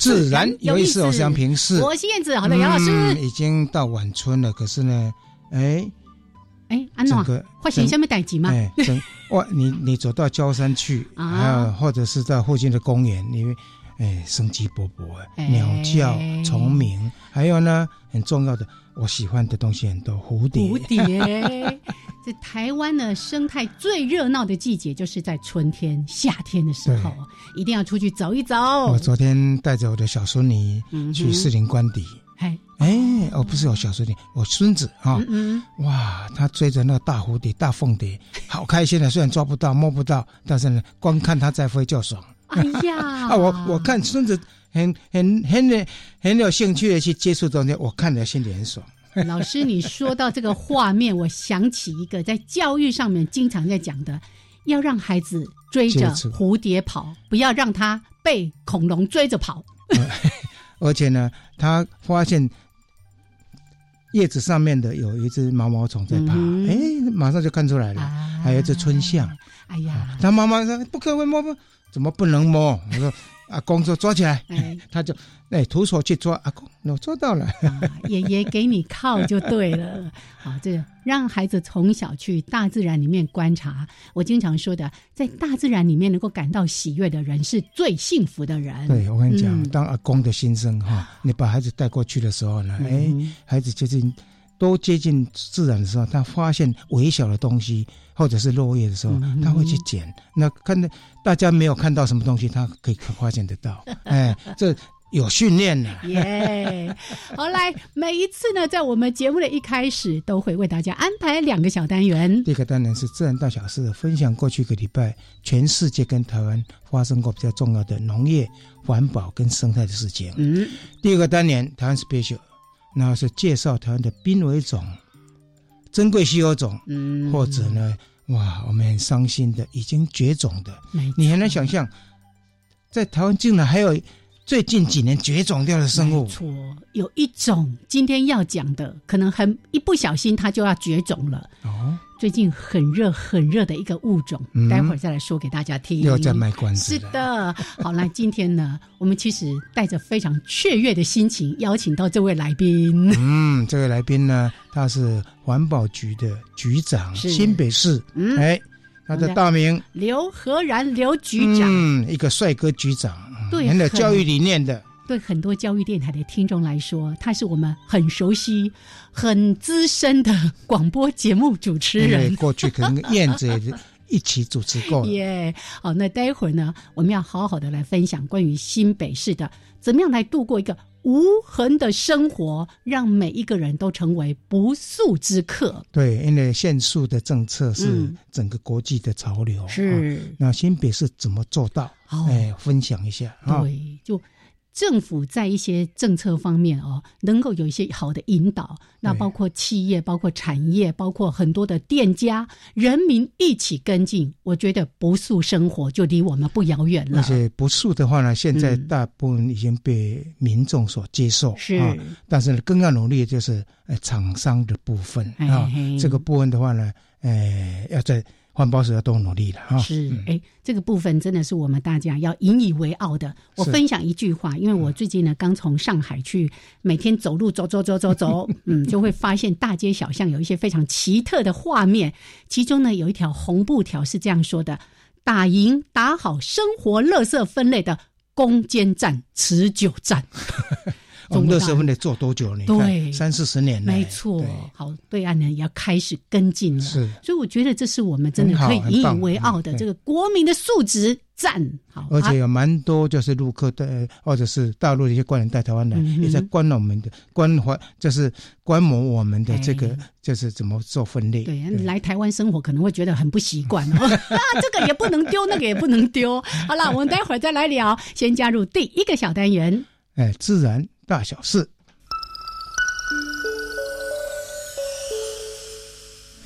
自然有意思，我想平视。我是燕子，好的，杨老师。已经到晚春了，可是呢，哎，哎，安诺，发生什么代志吗？哎，哇，你你走到郊山去，啊，或者是在附近的公园，你哎，生机勃勃，鸟叫、虫鸣，还有呢，很重要的，我喜欢的东西很多，蝴蝶。蝴蝶，在台湾呢，生态最热闹的季节就是在春天、夏天的时候，一定要出去走一走。我昨天带着我的小孙女去士林官邸，哎，哎，哦，不是我小孙女，我孙子啊，哇，他追着那个大蝴蝶、大凤蝶，好开心的。虽然抓不到、摸不到，但是呢，光看它在飞就爽。哎呀！啊，我我看孙子很很很很很有兴趣的去接触东西，我看着心里很爽。老师，你说到这个画面，我想起一个在教育上面经常在讲的，要让孩子追着蝴蝶跑，不要让他被恐龙追着跑。而且呢，他发现叶子上面的有一只毛毛虫在爬，哎，马上就看出来了，还有一只春象。哎呀，他妈妈说不可以摸摸。怎么不能摸？我说阿公说抓起来，他就哎徒手去抓。阿公，我做到了，爷爷给你靠就对了。好，这个让孩子从小去大自然里面观察。我经常说的，在大自然里面能够感到喜悦的人是最幸福的人。对我跟你讲，当阿公的心声哈，你把孩子带过去的时候呢，哎，孩子接近多接近自然的时候，他发现微小的东西。或者是落叶的时候，他会去捡。那看到大家没有看到什么东西，他可以发现得到。哎，这有训练呢。耶，好来，每一次呢，在我们节目的一开始，都会为大家安排两个小单元。第一个单元是自然大小事，分享过去一个礼拜全世界跟台湾发生过比较重要的农业、环保跟生态的事情。嗯。第二个单元台湾 special，那是介绍台湾的濒危种、珍贵稀有种，嗯，或者呢。哇，我们很伤心的，已经绝种的，你还能想象，在台湾竟然还有最近几年绝种掉的生物？错，有一种今天要讲的，可能很一不小心它就要绝种了。哦，最近很热很热的一个物种，待会儿再来说给大家听。又在卖关子。是的，好，那今天呢，我们其实带着非常雀跃的心情，邀请到这位来宾。嗯，这位来宾呢，他是。环保局的局长，新北市，哎，他的大名刘和然，刘局长，嗯，一个帅哥局长，对，很有教育理念的。对很多教育电台的听众来说，他是我们很熟悉、很资深的广播节目主持人。过去可能燕子也一起主持过。耶，好，那待会儿呢，我们要好好的来分享关于新北市的怎么样来度过一个。无痕的生活，让每一个人都成为不速之客。对，因为限速的政策是整个国际的潮流。是，那新北市怎么做到？哎，分享一下。对，就。政府在一些政策方面哦，能够有一些好的引导，那包括企业、包括产业、包括很多的店家、人民一起跟进，我觉得不速生活就离我们不遥远了。而且不速的话呢，现在大部分已经被民众所接受，是。但是更要努力就是呃厂商的部分啊，这个部分的话呢，呃要在。环保署要多努力了哈。是，哎，这个部分真的是我们大家要引以为傲的。我分享一句话，因为我最近呢刚从上海去，每天走路走走走走走，嗯，就会发现大街小巷有一些非常奇特的画面。其中呢有一条红布条是这样说的：打赢打好生活垃圾分类的攻坚战、持久战。我们乐色分得做多久呢？对，三四十年没错。好，对岸呢也要开始跟进了。是，所以我觉得这是我们真的可以引以为傲的这个国民的素质赞。好，而且有蛮多就是陆客的，或者是大陆的一些官员带台湾来，也在观我们的关怀，就是观摩我们的这个就是怎么做分类。对，来台湾生活可能会觉得很不习惯哦。啊，这个也不能丢，那个也不能丢。好了，我们待会儿再来聊。先加入第一个小单元。哎，自然。大小事，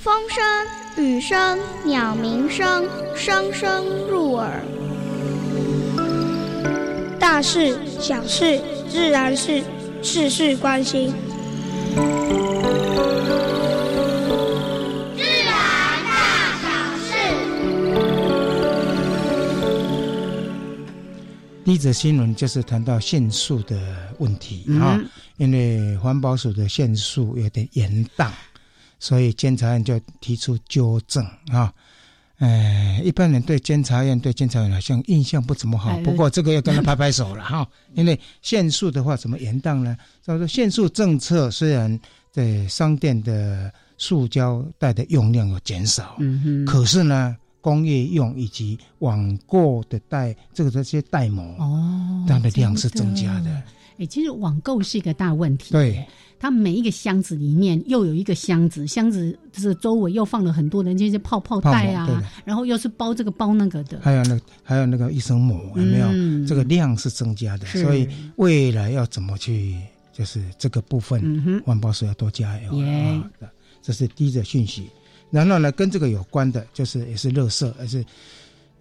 风声、雨声、鸟鸣声，声声入耳。大事、小事、自然事，事事关心。一则新闻就是谈到限速的问题啊，因为环保署的限速有点严当，所以监察院就提出纠正啊。哎，一般人对监察院对监察院好像印象不怎么好，不过这个要跟他拍拍手了 哈。因为限速的话怎么严当呢？他说限速政策虽然在商店的塑胶袋的用量有减少，嗯哼，可是呢。工业用以及网购的袋，这个这些袋膜哦，它的量是增加的。哎，其实网购是一个大问题。对，它每一个箱子里面又有一个箱子，箱子就是周围又放了很多的那些泡泡袋啊，然后又是包这个包那个的。还有那还有那个益生膜有没有？这个量是增加的，所以未来要怎么去，就是这个部分，环保署要多加油啊！这是第一个讯息。然后呢，跟这个有关的，就是也是乐色，而是，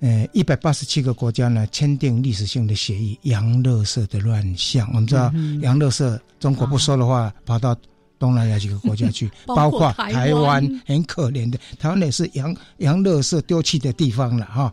呃，一百八十七个国家呢签订历史性的协议，洋乐色的乱象。我们知道，洋乐色中国不收的话，跑到东南亚几个国家去，包括台湾，很可怜的，台湾也是洋洋乐色丢弃的地方了哈。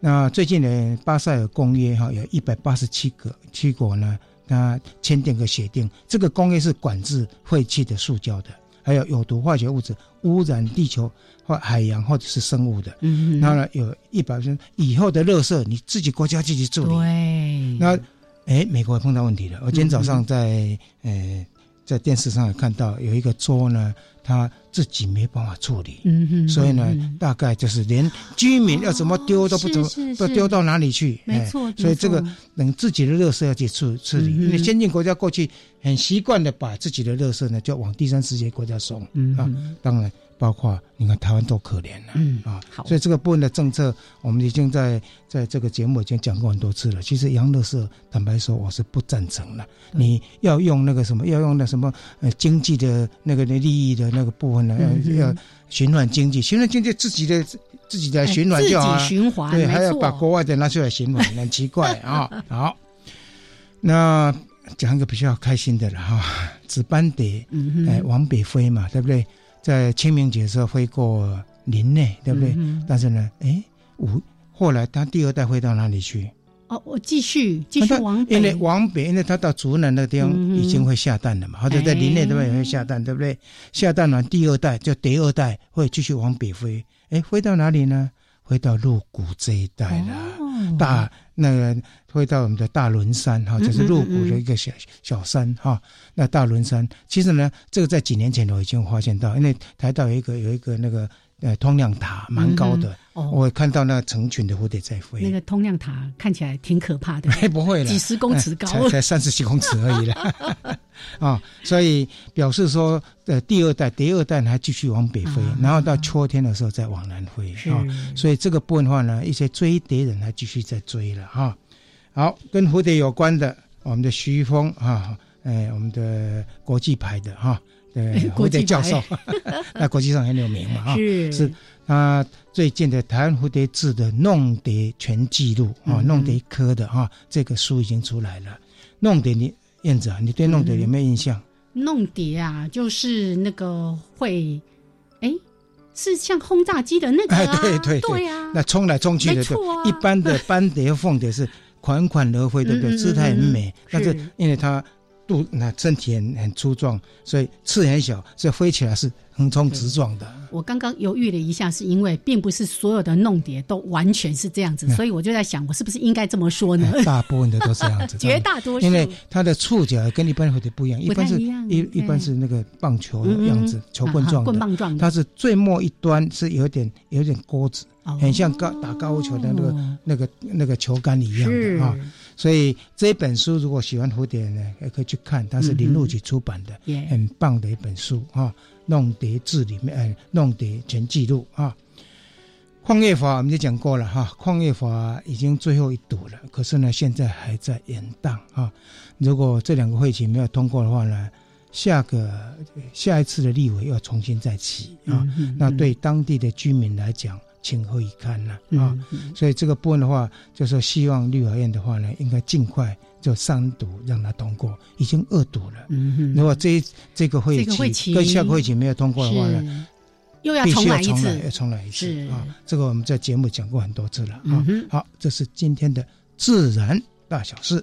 那最近呢，巴塞尔公约哈，有一百八十七个七国呢，它签订个协定，这个公约是管制废弃的塑胶的。还有有毒化学物质污染地球或海洋或者是生物的，嗯，然后呢，有一百分以后的垃圾你自己国家自己处理。对，那哎，美国也碰到问题了。我今天早上在呃在电视上也看到有一个州呢。他自己没办法处理，嗯哼，所以呢，大概就是连居民要怎么丢都不怎么，都丢到哪里去？没错，所以这个等自己的垃圾要去处处理，因为先进国家过去很习惯的把自己的垃圾呢就往第三世界国家送，嗯啊，当然。包括你看台湾多可怜了，嗯啊，好，所以这个部分的政策，我们已经在在这个节目已经讲过很多次了。其实杨乐社坦白说，我是不赞成的。你要用那个什么，要用那什么呃经济的那个的利益的那个部分呢？要要循环经济，循环经济自己的自己的循环就好，循环对，还要把国外的拿出来循环，很奇怪啊。好，那讲一个比较开心的了哈，紫斑蝶哎往北飞嘛，对不对？在清明节时候飞过林内，对不对？但是呢，哎，五后来他第二代飞到哪里去？哦，我继续继续往北，因为往北，因为他到竹南那个地方已经会下蛋了嘛，或者在林内那边也会下蛋，对不对？下蛋完，第二代就第二代会继续往北飞，哎，飞到哪里呢？飞到鹿谷这一带了，大那个会到我们的大轮山哈，就是鹿谷的一个小小山哈。那大轮山其实呢，这个在几年前我已经发现到，因为台岛有一个有一个那个呃通亮塔蛮高的，我看到那成群的蝴蝶在飞。那个通亮塔看起来挺可怕的，不会了，几十公尺高，才才三十几公尺而已了。啊，所以表示说，呃，第二代、第二代还继续往北飞，然后到秋天的时候再往南飞啊。所以这个部分的话呢，一些追蝶人还继续在追了哈。好，跟蝴蝶有关的，我们的徐峰啊，哎，我们的国际牌的哈，对，蝴蝶教授，那国际上很有名嘛哈。是是，他最近的台湾蝴蝶志的弄蝶全记录啊，弄蝶科的哈，这个书已经出来了，弄蝶你。燕子啊，你对弄蝶有没有印象？弄蝶啊，就是那个会，哎，是像轰炸机的那个啊，对对对啊，那冲来冲去的，对，一般的斑蝶、凤蝶是款款而飞，对不对？姿态很美，但是因为它肚那身体很很粗壮，所以翅很小，所以飞起来是横冲直撞的。我刚刚犹豫了一下，是因为并不是所有的弄蝶都完全是这样子，所以我就在想，我是不是应该这么说呢？大部分的都是这样子，绝大多数，因为它的触角跟一般蝴蝶不一样，一般是一一般是那个棒球的样子，球棍状的，棍棒状的。它是最末一端是有点有点钩子，很像高打高尔夫球的那个那个那个球杆一样的啊。所以这本书如果喜欢蝴蝶呢，也可以去看，它是林路局出版的，很棒的一本书啊。弄蝶志里面，哎，弄蝶全记录啊。矿业法我们就讲过了哈，矿业法已经最后一读了，可是呢，现在还在延宕啊。如果这两个会期没有通过的话呢，下个下一次的立委要重新再起啊。那对当地的居民来讲，情何以堪呢啊？所以这个部分的话，就是希望立法院的话呢，应该尽快。就三读让它通过，已经二读了。如果这这个会期跟下个会期没有通过的话呢，又要重来一次，要重来一次啊！这个我们在节目讲过很多次了啊。好，这是今天的自然大小事。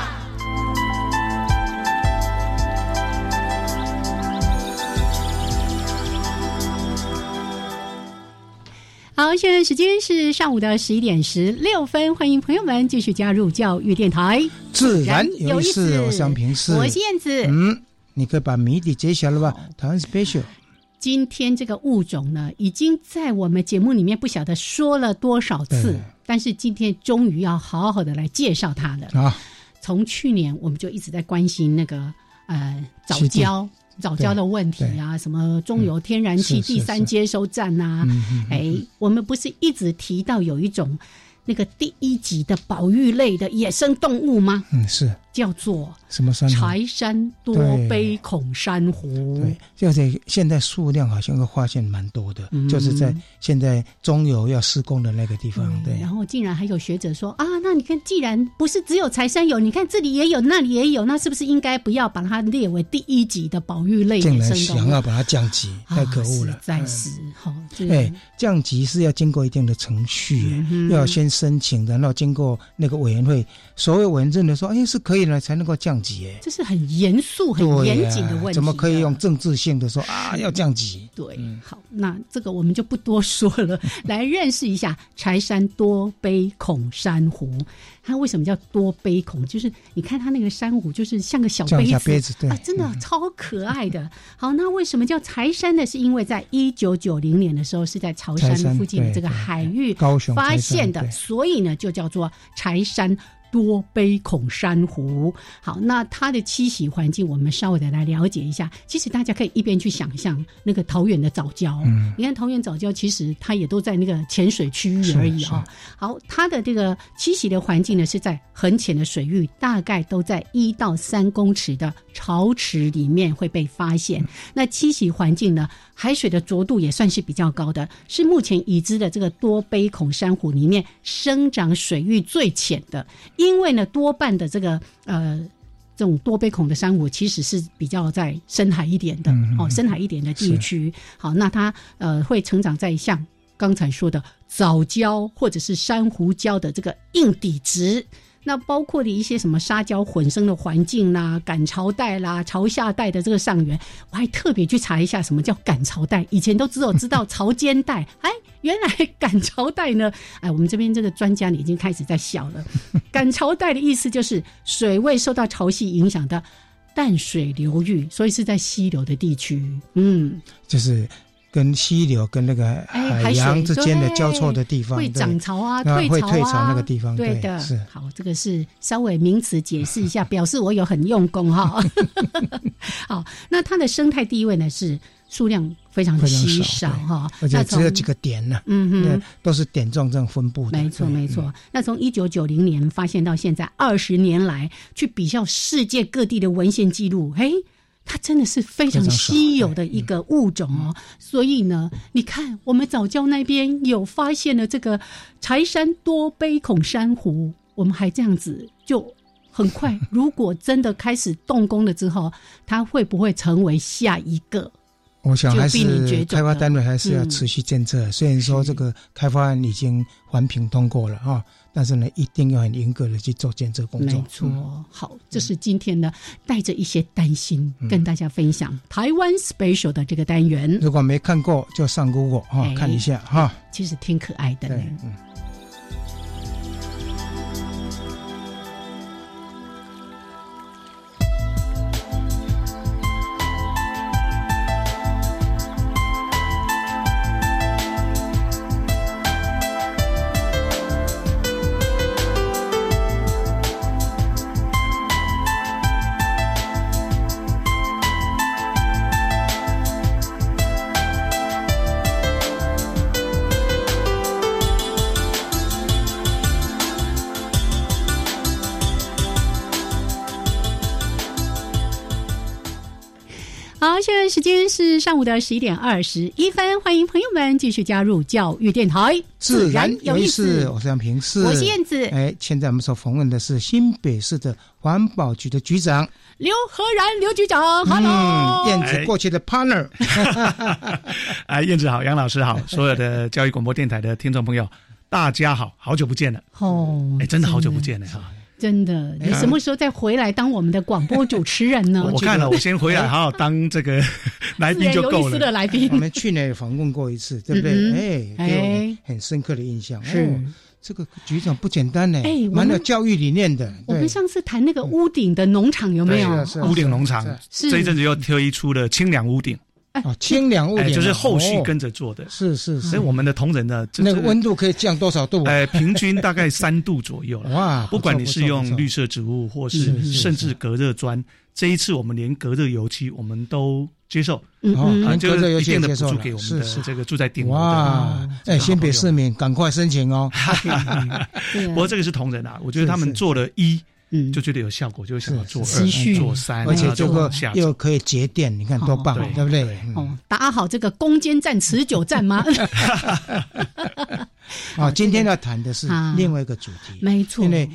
好，现在时间是上午的十一点十六分，欢迎朋友们继续加入教育电台。自然有意思，我想平视。我是燕子。嗯，你可以把谜底揭晓了吧？台湾 special。今天这个物种呢，已经在我们节目里面不晓得说了多少次，但是今天终于要好好的来介绍它了。啊，从去年我们就一直在关心那个呃早教早教的问题啊，什么中油天然气第三接收站呐，哎，我们不是一直提到有一种。那个第一级的保育类的野生动物吗？嗯，是叫做什么山？柴山多杯孔珊瑚。对，就是现在数量好像会发现蛮多的，就是在现在中游要施工的那个地方。对，然后竟然还有学者说啊，那你看，既然不是只有柴山有，你看这里也有，那里也有，那是不是应该不要把它列为第一级的保育类野生动物？想要把它降级，太可恶了！在是好，哎，降级是要经过一定的程序，要先。申请的，然后经过那个委员会，所有委员认的说，哎，是可以了，才能够降级。哎，这是很严肃、很严谨的问题。怎么可以用政治性的说啊，要降级？对，好，那这个我们就不多说了，来认识一下柴山多杯孔珊瑚。它为什么叫多杯孔？就是你看它那个珊瑚，就是像个小杯子，对啊，真的超可爱的。好，那为什么叫柴山呢？是因为在一九九零年的时候，是在潮山附近的这个海域发现的，所以呢，就叫做柴山。多杯孔珊瑚，好，那它的栖息环境，我们稍微的来了解一下。其实大家可以一边去想象那个桃园的藻礁，嗯，你看桃园藻礁，其实它也都在那个浅水区域而已啊。好，它的这个栖息的环境呢，是在很浅的水域，大概都在一到三公尺的潮池里面会被发现。那栖息环境呢，海水的浊度也算是比较高的，是目前已知的这个多杯孔珊瑚里面生长水域最浅的。因为呢，多半的这个呃，这种多杯孔的珊瑚其实是比较在深海一点的哦，深海一点的地区。好，那它呃会成长在像刚才说的藻礁或者是珊瑚礁的这个硬底质。那包括的一些什么沙礁混生的环境啦、赶潮带啦、潮下带的这个上缘，我还特别去查一下什么叫赶潮带。以前都只有知道潮间带，哎，原来赶潮带呢，哎，我们这边这个专家你已经开始在笑了。赶潮带的意思就是水位受到潮汐影响的淡水流域，所以是在溪流的地区。嗯，就是。跟溪流跟那个海洋之间的交错的地方，会涨潮啊，退潮啊，那个地方，对的，是好，这个是稍微名词解释一下，表示我有很用功哈。好，那它的生态地位呢是数量非常稀少哈，而且只有几个点呢，嗯哼，都是点状这样分布的，没错没错。那从一九九零年发现到现在二十年来，去比较世界各地的文献记录，嘿。它真的是非常稀有的一个物种哦。所以呢，你看我们早教那边有发现了这个柴山多杯孔珊瑚，我们还这样子就。很快，如果真的开始动工了之后，它会不会成为下一个？我想还是开发单位还是要持续监测。虽然说这个开发案已经环评通过了哈，但是呢，一定要很严格的去做监测工作。没错，好，这是今天呢带着一些担心跟大家分享台湾 special 的这个单元。如果没看过，就上 Google 哈看一下哈。其实挺可爱的。嗯。时间是上午的十一点二十一分，欢迎朋友们继续加入教育电台，自然有意思。我是杨平，是我是燕子。哎，现在我们所访问的是新北市的环保局的局长刘和然刘局长。Hello，燕子过去的 partner。哎，燕子好，杨老师好，所有的教育广播电台的听众朋友，大家好，好久不见了。哦，哎，真的好久不见了哈。真的，你什么时候再回来当我们的广播主持人呢？我看了，我先回来好好当这个 来宾就够了。的来宾，我们去年访问过一次，对不对？哎，给我很深刻的印象。是这个局长不简单呢，哎，蛮有教育理念的。我们上次谈那个屋顶的农场有没有？屋顶农场，这一阵子又推出了清凉屋顶。哦，清凉屋顶就是后续跟着做的，是是，所以我们的同仁呢，那个温度可以降多少度？哎，平均大概三度左右哇，不管你是用绿色植物，或是甚至隔热砖，这一次我们连隔热油漆我们都接受，嗯，就是一定的补助给我们的这个住在顶楼的哇，哎，先别市民赶快申请哦。不过这个是同仁啊，我觉得他们做了一。嗯，就觉得有效果，就想要做二、做三，而且这个又可以节电，你看多棒，对。不对？哦，打好这个攻坚战、持久战吗？啊，今天要谈的是 另外一个主题，没错，因为。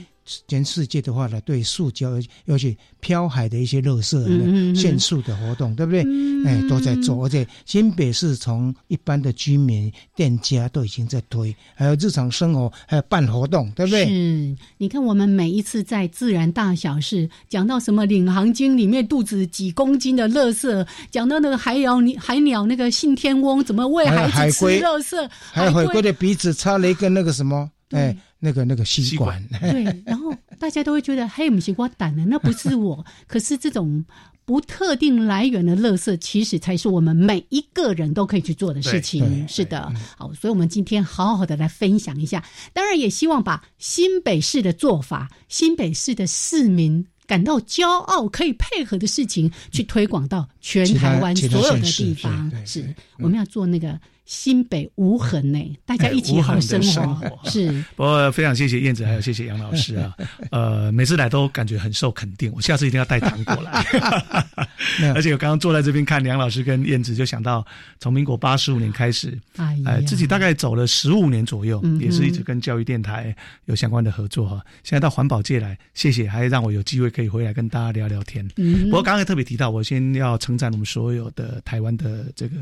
全世界的话呢，对塑胶，尤其漂海的一些垃圾限塑的活动，对不对？哎，都在做，而且新北市从一般的居民、店家都已经在推，还有日常生活，还有办活动，对不对？是，你看我们每一次在自然大小事讲到什么领航鲸里面肚子几公斤的垃圾，讲到那个海鸟，海鸟那个信天翁怎么喂孩子吃垃圾，还有海龟的鼻子插了一个那个什么，哎。那个那个吸管，对，然后大家都会觉得嘿，我们西瓜胆的那不是我。可是这种不特定来源的垃圾，其实才是我们每一个人都可以去做的事情。是的，好，所以我们今天好好的来分享一下。当然，也希望把新北市的做法、新北市的市民感到骄傲、可以配合的事情，去推广到全台湾所有的地方。是，我们要做那个。新北无痕呢，大家一起好生活。是，不过非常谢谢燕子，还有谢谢杨老师啊。呃，每次来都感觉很受肯定，我下次一定要带糖果来。而且我刚刚坐在这边看梁老师跟燕子，就想到从民国八十五年开始，哎，自己大概走了十五年左右，也是一直跟教育电台有相关的合作哈。现在到环保界来，谢谢，还让我有机会可以回来跟大家聊聊天。不过刚才特别提到，我先要称赞我们所有的台湾的这个。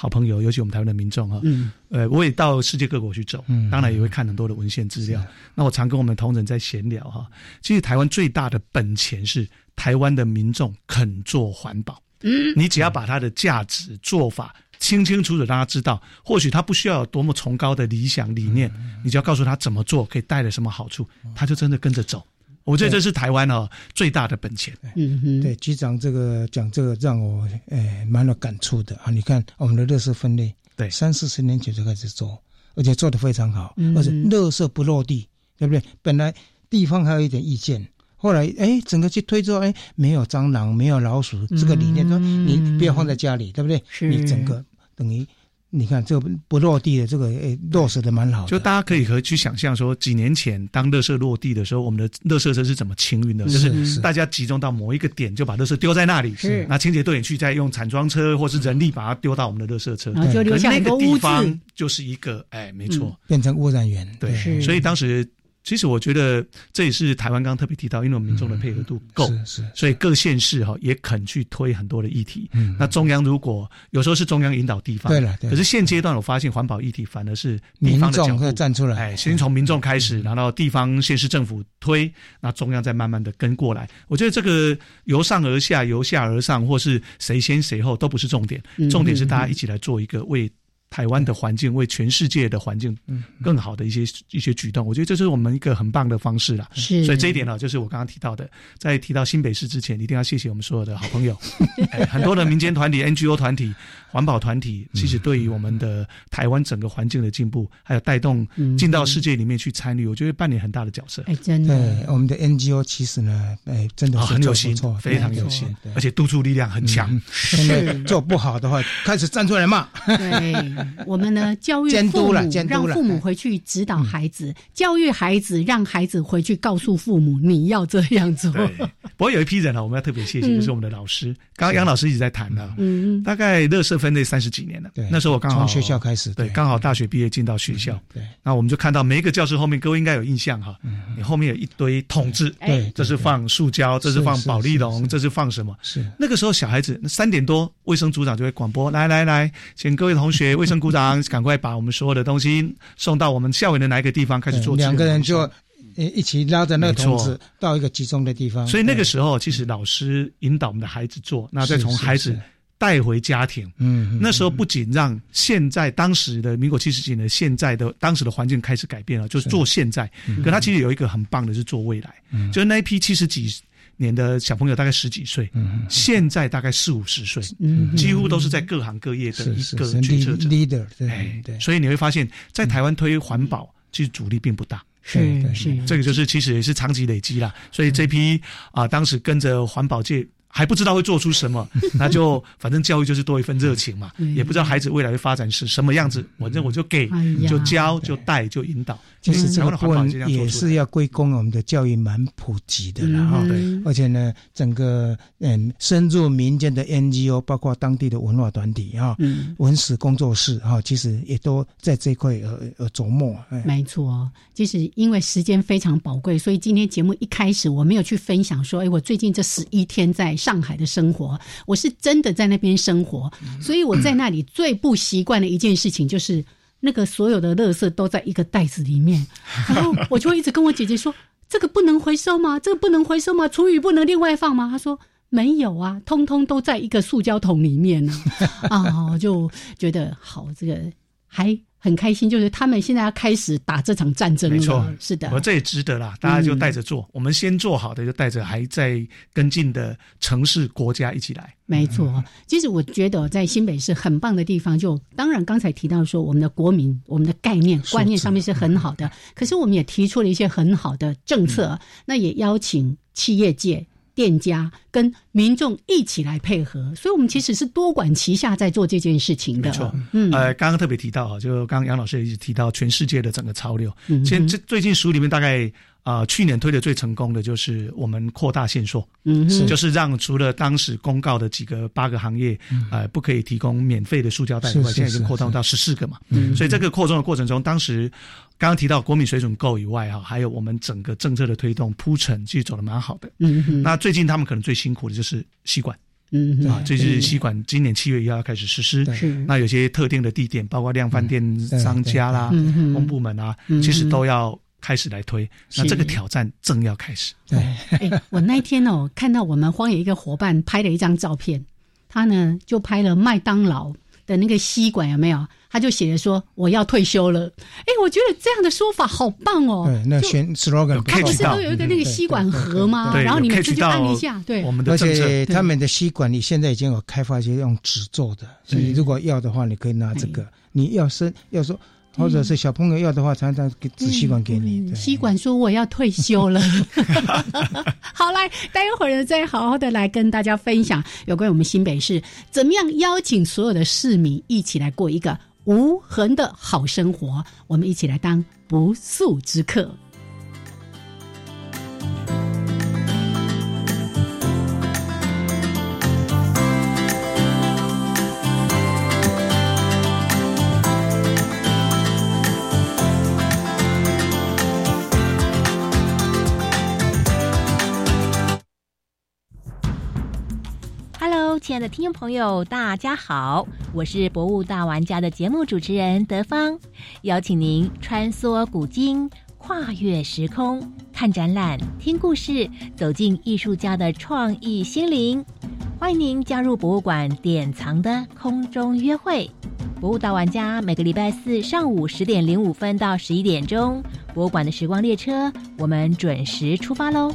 好朋友，尤其我们台湾的民众哈，呃，我也到世界各国去走，当然也会看很多的文献资料。那我常跟我们同仁在闲聊哈，其实台湾最大的本钱是台湾的民众肯做环保。嗯，你只要把它的价值做法清清楚楚让他知道，或许他不需要有多么崇高的理想理念，你就要告诉他怎么做可以带来什么好处，他就真的跟着走。我觉得这是台湾哦最大的本钱。嗯哼，对局长这个讲这个让我诶蛮有感触的啊！你看我们的垃圾分类，对，三四十年前就开始做，而且做的非常好，而且垃圾不落地，对不对？本来地方还有一点意见，后来哎整个去推之后，哎没有蟑螂，没有老鼠，这个理念说你不要放在家里，对不对？你整个等于。你看这个不落地的这个诶落实的蛮好的，就大家可以和去想象说，几年前当垃圾落地的时候，我们的垃圾车是怎么清运的？就是大家集中到某一个点，就把垃圾丢在那里，是那清洁队员去再用铲装车或是人力把它丢到我们的垃圾车，然后就留下那个地很多污渍。方就是一个哎，没错，变成污染源。对，所以当时。其实我觉得这也是台湾刚刚特别提到，因为我们民众的配合度够，是是，所以各县市哈也肯去推很多的议题。嗯那中央如果有时候是中央引导地方，对了，对可是现阶段我发现环保议题反而是地民方的角众会度，站出来，哎，先从民众开始，然后地方县市政府推，那中央再慢慢的跟过来。我觉得这个由上而下、由下而上，或是谁先谁后都不是重点，嗯重点是大家一起来做一个为。台湾的环境为全世界的环境更好的一些一些举动，我觉得这是我们一个很棒的方式啦。是，所以这一点呢，就是我刚刚提到的，在提到新北市之前，一定要谢谢我们所有的好朋友，哎很多的民间团体、NGO 团体、环保团体，其实对于我们的台湾整个环境的进步，还有带动进到世界里面去参与，我觉得扮演很大的角色。哎，真的，我们的 NGO 其实呢，哎，真的很有心非常对有心对，而且督促力量很强。做不好的话，开始站出来骂。对，我们呢教育监督父母，了让父母回去指导孩子，教育孩子，让孩子回去告诉父母你要这样做。对，不过有一批人呢，我们要特别谢谢，嗯就是我们的老师。刚刚杨老师一直在谈的，嗯，大概乐色分类三十几年了。对，那时候我刚好从学校开始，对，刚好大学毕业进到学校，对，那我们就看到每一个教室后面，各位应该有印象哈，你后面有一堆桶子，哎对，这是放塑胶，这是放保丽龙，这是放什么？是那个时候小孩子三点多，卫生组长就会广播，来来来，请各位同学、卫生股长赶快把我们所有的东西送到我们校园的哪一个地方开始做。两个人就呃一起拉着那个桶子到一个集中的地方。所以那个时候，其实老师引导我们的孩子做，那再从孩子是带回家庭。嗯，嗯那时候不仅让现在当时的民国七十几年现在的当时的环境开始改变了，就是做现在。可他其实有一个很棒的是做未来，就是那一批七十几年的小朋友，大概十几岁，嗯现在大概四五十岁，嗯几乎都是在各行各业的一个是是是决策者。leader，对哎，对，所以你会发现在台湾推环保，其实阻力并不大。是是，这个就是其实也是长期累积啦。所以这批啊、当时跟着环保界。还不知道会做出什么，那就反正教育就是多一份热情嘛，嗯也不知道孩子未来的发展是什么样子，反正我就给哎就教就带就引导。其实这个部也是要归功我们的教育蛮普及的了哈。嗯而且呢，整个嗯深入民间的 NGO，包括当地的文化团体哈，嗯，文史工作室哈，其实也都在这一块呃呃琢磨。哎没错，就是因为时间非常宝贵，所以今天节目一开始我没有去分享说，哎，我最近这十一天在上海的生活，我是真的在那边生活，所以我在那里最不习惯的一件事情就是。那个所有的垃圾都在一个袋子里面，然后我就一直跟我姐姐说：“这个不能回收吗？这个不能回收吗？厨余不能另外放吗？”她说：“没有啊，通通都在一个塑胶桶里面呢。”啊，我就觉得好，这个还很开心，就是他们现在要开始打这场战争了。没错。是的，我这也值得啦，大家就带着做，我们先做好的，就带着还在跟进的城市国家一起来。没错，其实我觉得在新北市很棒的地方就，当然刚才提到说我们的国民、我们的概念、观念上面是很好的，可是我们也提出了一些很好的政策，那也邀请企业界。店家跟民众一起来配合，所以我们其实是多管齐下在做这件事情的。没错，嗯，呃，刚刚特别提到啊，就刚刚杨老师也提到全世界的整个潮流。嗯现这最近书里面大概啊、呃去年推的最成功的就是我们扩大限缩，嗯哼，就是让除了当时公告的几个八个行业，呃，不可以提供免费的塑胶袋以外，是是现在已经扩张到十四个嘛。嗯所以这个扩充的过程中，当时刚刚提到国民水准够以外哈，还有我们整个政策的推动铺陈，其实走的蛮好的。嗯哼，那最近他们可能最辛苦的就是吸管嗯哼，啊，这是吸管今年七月一号开始实施。是。那有些特定的地点，包括量贩店商家啦、公部门啊，嗯其实都要开始来推。那是这个挑战正要开始。对，哎，我那天哦，看到我们荒野一个伙伴拍了一张照片，他呢就拍了麦当劳的那个吸管，有没有？他就写着说我要退休了。哎，我觉得这样的说法好棒哦。对，那就选 slogan 他不是都有一个那个吸管盒吗？对，然后你有们直接按一下，对我，们的而政策。且他们的吸管，你现在已经有开发一些用纸做的，所以如果要的话，你可以拿这个。你要生要说，或者是小朋友要的话，常常给支吸管给你。吸管说我要退休了。好，来，待会儿呢再好好的来跟大家分享有关我们新北市怎么样邀请所有的市民一起来过一个无痕的好生活。我们一起来当不速之客。亲爱的听众朋友，大家好，我是博物大玩家的节目主持人德芳，邀请您穿梭古今，跨越时空，看展览，听故事，走进艺术家的创意心灵。欢迎您加入博物馆典藏的空中约会。博物大玩家每个礼拜四上午十点零五分到十一点钟，博物馆的时光列车，我们准时出发喽。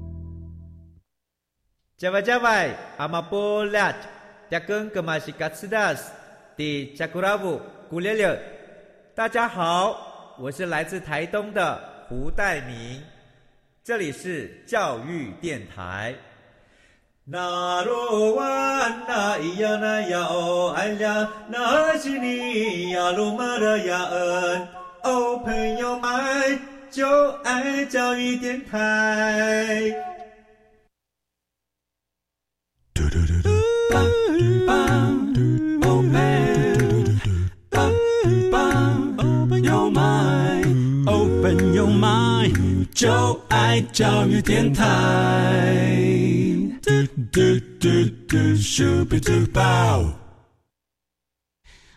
加外加外，阿玛波拉，扎根格玛西卡斯达斯，的加古拉布古列列。大家好，我是来自台东的胡代明，这里是教育电台。那罗哇那咿呀那呀哦哎呀，那是你呀鲁玛的呀恩哦，朋友们就爱教育电台。就爱教育电台。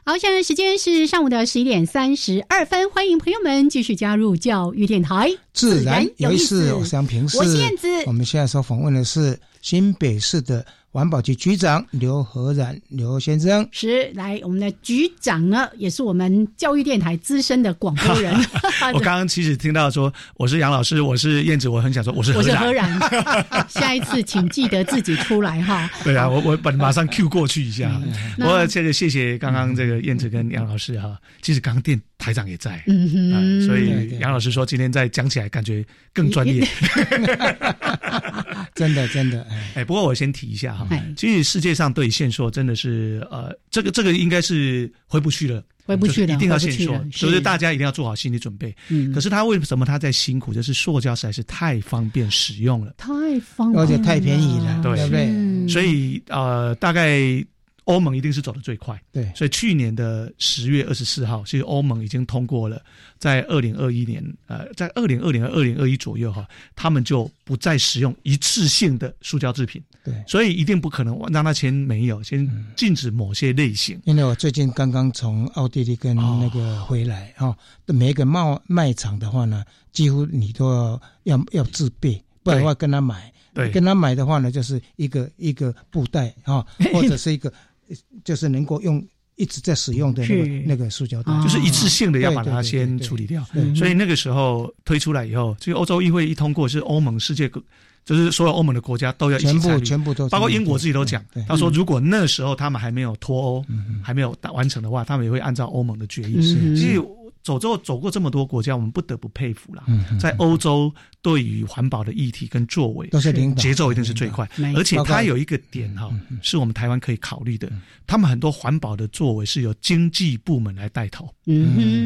好，现在时间是上午的十一点三十二分，欢迎朋友们继续加入教育电台。自然有意思，我是杨平，我是燕子。我们现在所访问的是新北市的。环保局局长刘和然刘先生是来，我们的局长呢，也是我们教育电台资深的广播人。我刚刚其实听到说我是杨老师，我是燕子，我很想说我是我是何然。下一次请记得自己出来哈。对啊，我我本马上 Q 过去一下。不过这个谢谢刚刚这个燕子跟杨老师哈，其实刚刚电台长也在，嗯哼，所以杨老师说今天再讲起来感觉更专业。真的真的哎，不过我先提一下哈。其实世界上对线索真的是呃，这个这个应该是回不去了，回不去了，一定要线索，所以大家一定要做好心理准备。嗯，可是他为什么他在辛苦？就是塑胶实在是太方便使用了，太方便，而且太便宜了，对不对？所以呃，大概。欧盟一定是走的最快，对，所以去年的十月二十四号，其实欧盟已经通过了，在二零二一年，呃，在二零二零和二零二一左右哈，他们就不再使用一次性的塑胶制品，对，所以一定不可能让它先没有，先禁止某些类型。因为我最近刚刚从奥地利跟那个回来哈，每一个贸卖场的话呢，几乎你都要要要自备，不然的话跟他买，对，跟他买的话呢，就是一个一个布袋哈，或者是一个。就是能够用一直在使用的那个那个塑胶袋，就是一次性的要把它先处理掉。所以那个时候推出来以后，这个欧洲议会一通过，是欧盟世界各，就是所有欧盟的国家都要一起参与，全部都包括英国自己都讲，他说如果那时候他们还没有脱欧，还没有完成的话，他们也会按照欧盟的决议。其实。走之后走过这么多国家，我们不得不佩服了。在欧洲，对于环保的议题跟作为，都是领节奏一定是最快。而且它有一个点哈，是我们台湾可以考虑的。他们很多环保的作为是由经济部门来带头，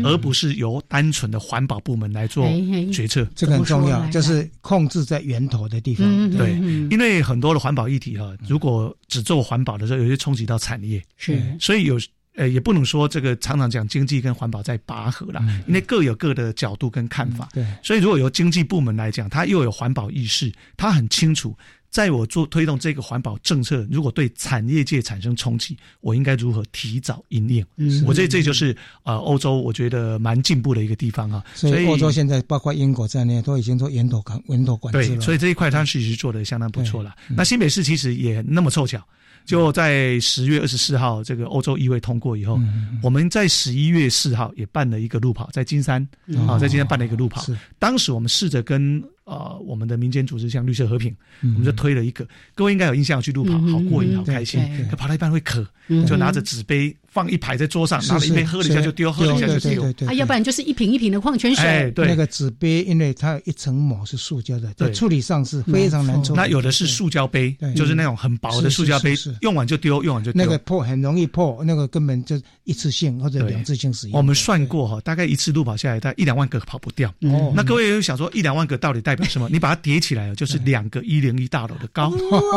而不是由单纯的环保部门来做决策。这个很重要，就是控制在源头的地方。对，因为很多的环保议题哈，如果只做环保的时候，有些冲击到产业。是，所以有。呃，也不能说这个常常讲经济跟环保在拔河啦，因为各有各的角度跟看法。对，所以如果由经济部门来讲，他又有环保意识，他很清楚，在我做推动这个环保政策，如果对产业界产生冲击，我应该如何提早应应？嗯我觉得这就是呃欧洲我觉得蛮进步的一个地方啊。所以欧洲现在包括英国在内，都已经做源头管源头管制对，了。所以这一块它其实做的相当不错了。那新北市其实也那么凑巧。就在十月二十四号，这个欧洲议会通过以后，我们在十一月四号也办了一个路跑，在金山啊，在金山办了一个路跑。当时我们试着跟呃我们的民间组织，像绿色和平，我们就推了一个。各位应该有印象，去路跑好过瘾，好开心。可跑到一半会渴，就拿着纸杯放一排在桌上，拿了一杯喝了一下就丢，喝了一下就丢。啊，要不然就是一瓶一瓶的矿泉水。对，那个纸杯因为它有一层膜是塑胶的，在处理上是非常难处理。那有的是塑胶杯，就是那种很薄的塑胶杯，用完就丢，用完就丢。那个破很容易破，那个根本就一次性或者两次性使用。我们算过哈，大概一次路跑下来，大概一两万个跑不掉。哦，那各位有想说一两万个到底代表什么？你把它叠起来，就是两个一零一大楼的高，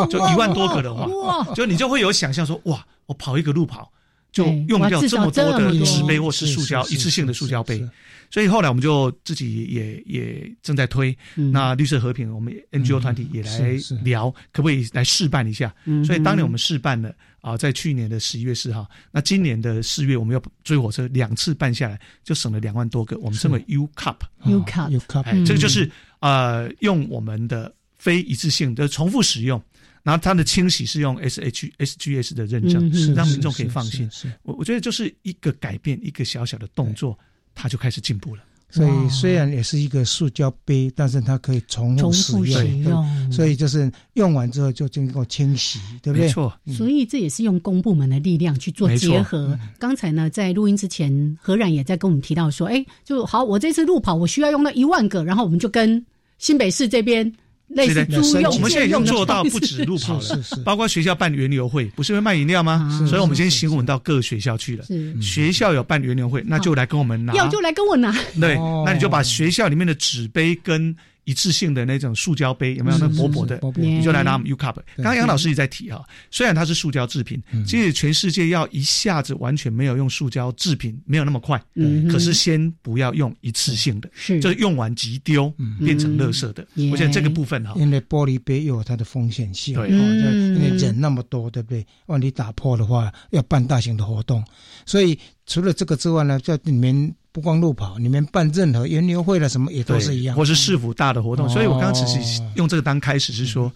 就一万多个的话，就你就会有想象说，哇，我跑一个路跑就用掉这么多的纸杯或是塑胶一次性的塑胶杯。所以后来我们就自己也也正在推，那绿色和平我们 NGO 团体也来聊，可不可以来试办一下？所以当年我们试办了啊，在去年的十一月四号，那今年的四月我们要追火车两次办下来，就省了两万多个，我们称为 U Cup，U Cup，U Cup，哎，这个就是呃用我们的非一次性的重复使用。然后它的清洗是用 S H S G S 的认证，让民众可以放心。我我觉得就是一个改变，一个小小的动作，它就开始进步了。所以虽然也是一个塑胶杯，但是它可以重复使用，所以就是用完之后就经过清洗，对不对？没错。所以这也是用公部门的力量去做结合。刚才呢，在录音之前，何冉也在跟我们提到说，哎，就好，我这次路跑我需要用到一万个，然后我们就跟新北市这边。类似租用，我们现在已经做到不止路跑了，包括学校办园游会，不是会卖饮料吗？所以我们先行稳到各个学校去了。学校有办园游会，那就来跟我们拿，要就来跟我拿。对，那你就把学校里面的纸杯跟。一次性的那种塑胶杯有没有？那薄薄的？你就来拿 U Cup。刚刚杨老师也在提哈，虽然它是塑胶制品，其实全世界要一下子完全没有用塑胶制品，没有那么快。嗯，可是先不要用一次性的，是。就是用完即丢，变成垃圾的。我觉得这个部分哈，因为玻璃杯又有它的风险性，对，因为人那么多，对不对？万一打破的话，要办大型的活动，所以除了这个之外呢，在里面。不光路跑，你们办任何园游会了什么也都是一样，或是市府大的活动。所以我刚刚只是用这个当开始，是说，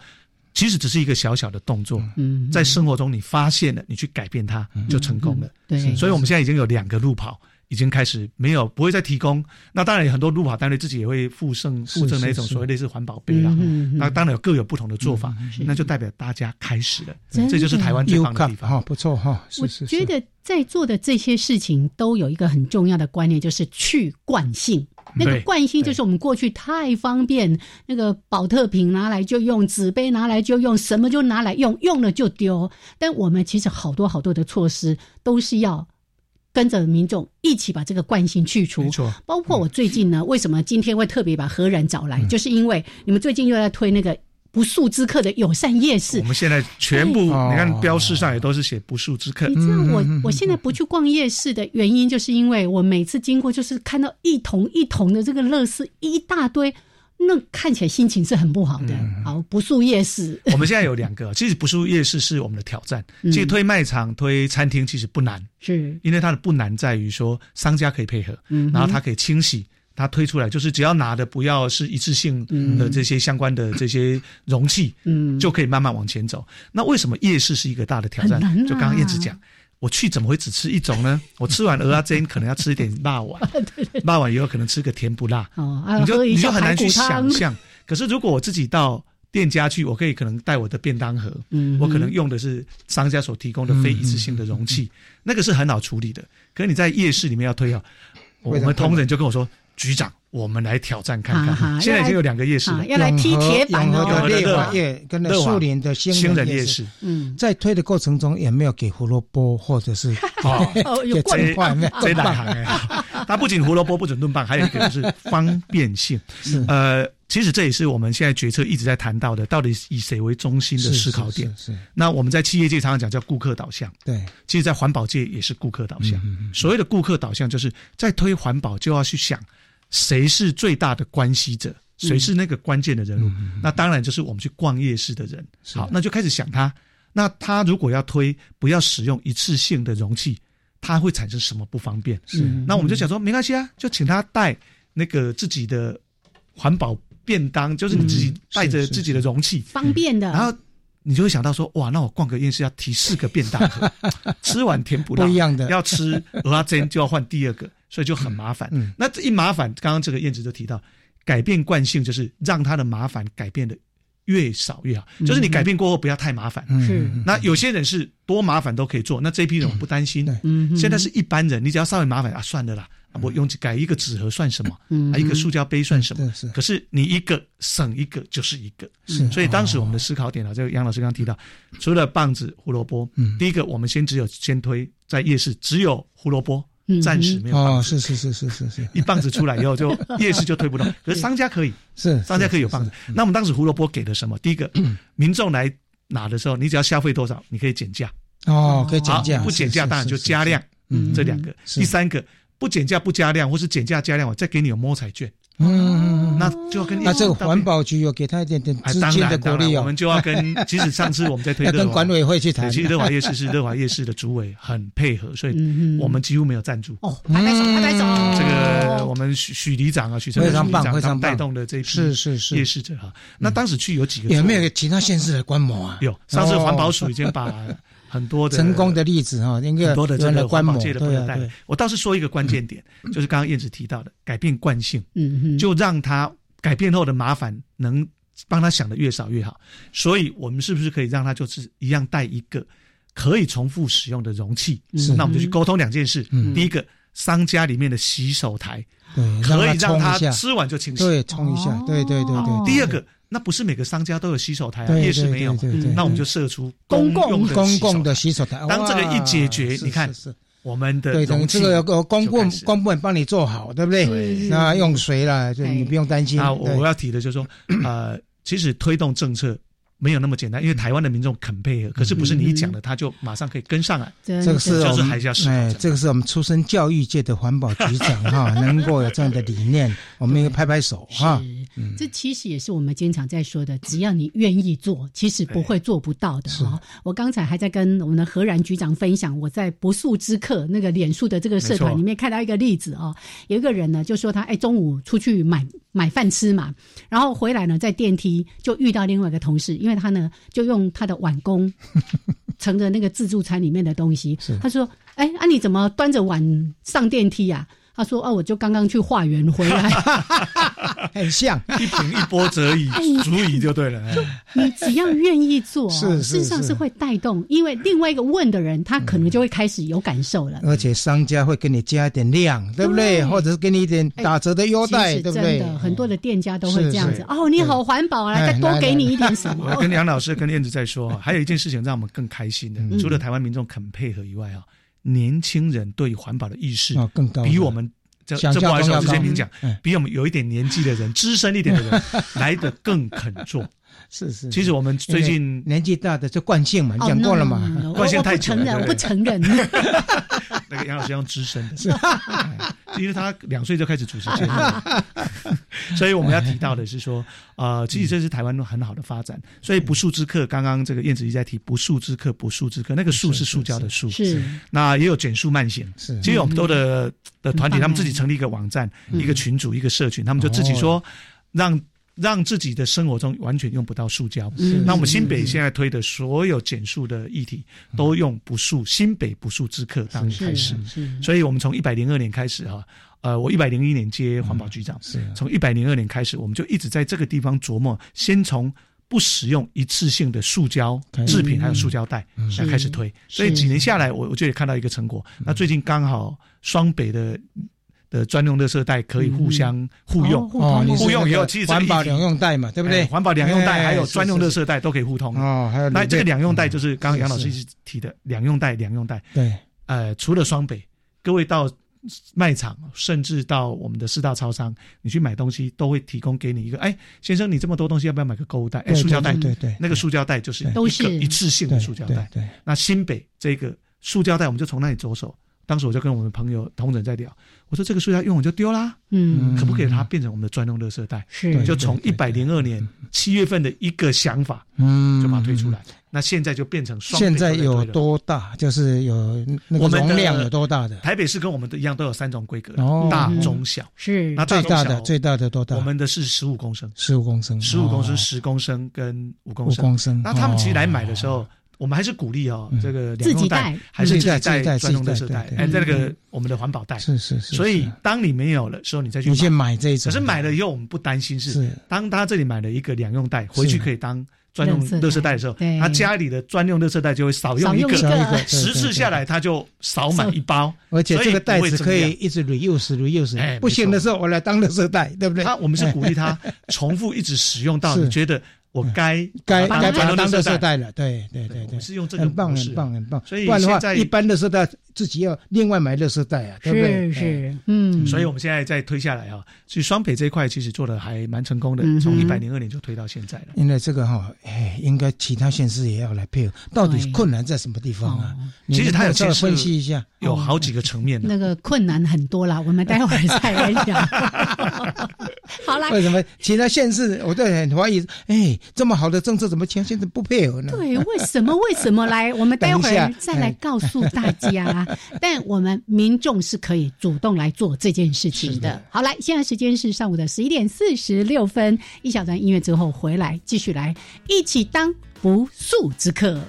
其实只是一个小小的动作，嗯。在生活中你发现了，你去改变它，就成功了。对，所以我们现在已经有两个路跑。已经开始没有不会再提供，那当然有很多路跑单位自己也会附赠附赠那种所谓类似环保杯啦。那当然有各有不同的做法，那就代表大家开始了，这就是台湾最棒的地方哈，不错哈。我觉得在做的这些事情都有一个很重要的观念，就是去惯性。那个惯性就是我们过去太方便，那个保特瓶拿来就用，纸杯拿来就用，什么就拿来用，用了就丢。但我们其实好多好多的措施都是要。跟着民众一起把这个惯性去除，没错。包括我最近呢，为什么今天会特别把何然找来，就是因为你们最近又在推那个不速之客的友善夜市。我们现在全部你看标示上也都是写不速之客。你知道我我现在不去逛夜市的原因，就是因为我每次经过就是看到一桶一桶的这个乐事一大堆。那看起来心情是很不好的。好，不素夜市，我们现在有两个。其实不素夜市是我们的挑战。其实推卖场、推餐厅其实不难，是因为它的不难在于说商家可以配合，然后它可以清洗，它推出来就是只要拿的不要是一次性的这些相关的这些容器，嗯，就可以慢慢往前走。那为什么夜市是一个大的挑战？就刚刚燕子讲。我去怎么会只吃一种呢？我吃完鹅啊煎，可能要吃一点辣碗，辣碗以后可能吃个甜不辣，你就你就很难去想象。可是如果我自己到店家去，我可以可能带我的便当盒，我可能用的是商家所提供的非一次性的容器，那个是很好处理的。可是你在夜市里面要推啊，我们同仁就跟我说，局长。我们来挑战看看。现在已经有两个夜市了，要来踢铁板永和的乐华夜跟那树林的新人夜市。嗯，在推的过程中，也没有给胡萝卜或者是哦有这棒？这哪行哎？它不仅胡萝卜不准炖棒，还有一个就是方便性。呃，其实这也是我们现在决策一直在谈到的，到底以谁为中心的思考点。是。那我们在企业界常常讲叫顾客导向。对。其实，在环保界也是顾客导向。所谓的顾客导向，就是在推环保就要去想。谁是最大的关系者？谁是那个关键的人物？那当然就是我们去逛夜市的人。好，那就开始想他。那他如果要推，不要使用一次性的容器，他会产生什么不方便？是。那我们就想说，没关系啊，就请他带那个自己的环保便当，就是你自己带着自己的容器，方便的。然后你就会想到说，哇，那我逛个夜市要提四个便当盒，吃完填不不一样的，要吃鹅阿珍就要换第二个。所以就很麻烦。嗯，那这一麻烦，刚刚这个燕子就提到，改变惯性就是让他的麻烦改变的越少越好。就是你改变过后不要太麻烦。是。那有些人是多麻烦都可以做，那这批人我不担心。嗯。现在是一般人，你只要稍微麻烦啊，算了啦，我用改一个纸盒算什么？嗯。啊，一个塑胶杯算什么？是。可是你一个省一个就是一个。是。所以当时我们的思考点啊，这个杨老师刚刚提到，除了棒子、胡萝卜，嗯，第一个我们先只有先推在夜市只有胡萝卜。暂时没有哦，是是是是是是，一棒子出来以后就 夜市就推不动，可是商家可以，是商家可以有棒子。那我们当时胡萝卜给的什么？第一个，民众来拿的时候，你只要消费多少，你可以减价哦，可以减价，不减价当然就加量，嗯，这两个。第三个，不减价不加量，或是减价加量，我再给你有摸彩券。嗯，那就要跟那这个环保局有给他一点点资金的鼓励哦。我们就要跟，即使上次我们在推要跟管委会去谈。其实乐华夜市是乐华夜市的主委很配合，所以我们几乎没有赞助。哦，拍拍手，拍拍手。这个我们许许里长啊，许成非常棒，非常带动的这一批是是是夜市者哈。那当时去有几个有没有其他县市的观摩啊？有，上次环保署已经把。很多的成功的例子哈，应该很多的这个环保界的朋友带。我倒是说一个关键点，就是刚刚燕子提到的改变惯性，嗯就让他改变后的麻烦能帮他想的越少越好。所以我们是不是可以让他就是一样带一个可以重复使用的容器？是，那我们就去沟通两件事。第一个，商家里面的洗手台，可以让他吃完就清洗，对，冲一下，对对对对。第二个。那不是每个商家都有洗手台啊，夜市没有。那我们就设出公共公共的洗手台。当这个一解决，你看我们的对，等这个有公共公部门帮你做好，对不对？那用谁了，就你不用担心。啊，我要提的就是说，呃，其实推动政策。没有那么简单，因为台湾的民众肯配合，可是不是你一讲了他就马上可以跟上来。这个是就是还是要哎，这个是我们出身教育界的环保局长哈，能够有这样的理念，我们应该拍拍手哈。这其实也是我们经常在说的，只要你愿意做，其实不会做不到的哈。我刚才还在跟我们的何然局长分享，我在不速之客那个脸书的这个社团里面看到一个例子啊，有一个人呢就说他哎中午出去买买饭吃嘛，然后回来呢在电梯就遇到另外一个同事。因为他呢，就用他的碗工 盛着那个自助餐里面的东西。他说：“哎，啊，你怎么端着碗上电梯呀？”他说：“哦，我就刚刚去化缘回来，很像一瓶一波折矣，足以就对了。你只要愿意做，事实上是会带动，因为另外一个问的人，他可能就会开始有感受了。而且商家会给你加一点量，对不对？或者是给你一点打折的优待，对不对？很多的店家都会这样子。哦，你好环保，啊再多给你一点什么？我跟梁老师、跟燕子在说，还有一件事情让我们更开心的，除了台湾民众肯配合以外啊。年轻人对环保的意识更高，比我们这这不好意思，我直接明讲，比我们有一点年纪的人、资深一点的人来的更肯做。是是，其实我们最近年纪大的就惯性嘛，讲过了嘛，惯性太强了，我不承认。那个杨老师用资深的，是，因为他两岁就开始主持节目，所以我们要提到的是说，呃，其实这是台湾很好的发展。所以不速之客，刚刚这个燕子一在提不速之客，不速之客，那个速是塑胶的速，是。那也有减速慢行，是。其实我们多的的团体，他们自己成立一个网站，一个群组，一个社群，他们就自己说让。让自己的生活中完全用不到塑胶。那我们新北现在推的所有减速的议题，都用不塑新北不塑之客当开始。所以，我们从一百零二年开始哈，呃，我一百零一年接环保局长，从一百零二年开始，我们就一直在这个地方琢磨，先从不使用一次性的塑胶制品还有塑胶袋来开始推。所以几年下来，我我就也看到一个成果。那最近刚好双北的。的专用垃圾袋可以互相互用，哦，互用以后其实环保两用袋嘛，对不对？环保两用袋还有专用垃圾袋都可以互通哦。还有那这个两用袋就是刚刚杨老师一直提的两用袋，两用袋。对，呃，除了双北，各位到卖场，甚至到我们的四大超商，你去买东西都会提供给你一个，哎，先生，你这么多东西要不要买个购物袋？哎，塑胶袋，对对，那个塑胶袋就是都是一次性的塑胶袋。对，那新北这个塑胶袋，我们就从那里着手。当时我就跟我们朋友同仁在聊，我说这个塑料用完就丢啦，嗯，可不可以它变成我们的专用垃圾袋？是，就从一百零二年七月份的一个想法，嗯，就把它推出来。那现在就变成双。现在有多大？就是有那个容量有多大的？台北市跟我们的一样，都有三种规格，大、中、小。是，那最大的最大的多大？我们的是十五公升，十五公升，十五公升，十公升跟五公升。五公升。那他们其实来买的时候。我们还是鼓励哦，这个两用袋还是自己带专用垃圾袋，哎，在那个我们的环保袋。是是是。所以当你没有了时候，你再去。你先买这一种。可是买了以后，我们不担心是，当他这里买了一个两用袋，回去可以当专用垃圾袋的时候，他家里的专用垃圾袋就会少用一个，十次下来他就少买一包。而且这个袋子可以一直 reuse reuse，不行的时候我来当垃圾袋，对不对？他我们是鼓励他 重复一直使用到你觉得。我该该该把它当垃圾袋了，对对对对，是用这个很棒很棒很棒。所以不然的话，一般垃圾袋自己要另外买垃圾袋啊，对不对？是是，嗯。所以我们现在再推下来啊，所以双北这一块其实做的还蛮成功的，从一百零二年就推到现在了。因为这个哈，哎，应该其他县市也要来配合。到底困难在什么地方啊？其实他有稍微分析一下，有好几个层面。那个困难很多啦，我们待会儿再来讲。好啦，为什么其他县市我都很怀疑？哎，这么好的政策。怎么前现在不配合呢？对，为什么？为什么来？我们待会儿再来告诉大家。但我们民众是可以主动来做这件事情的。好，来，现在时间是上午的十一点四十六分，一小段音乐之后回来继续来一起当不速之客。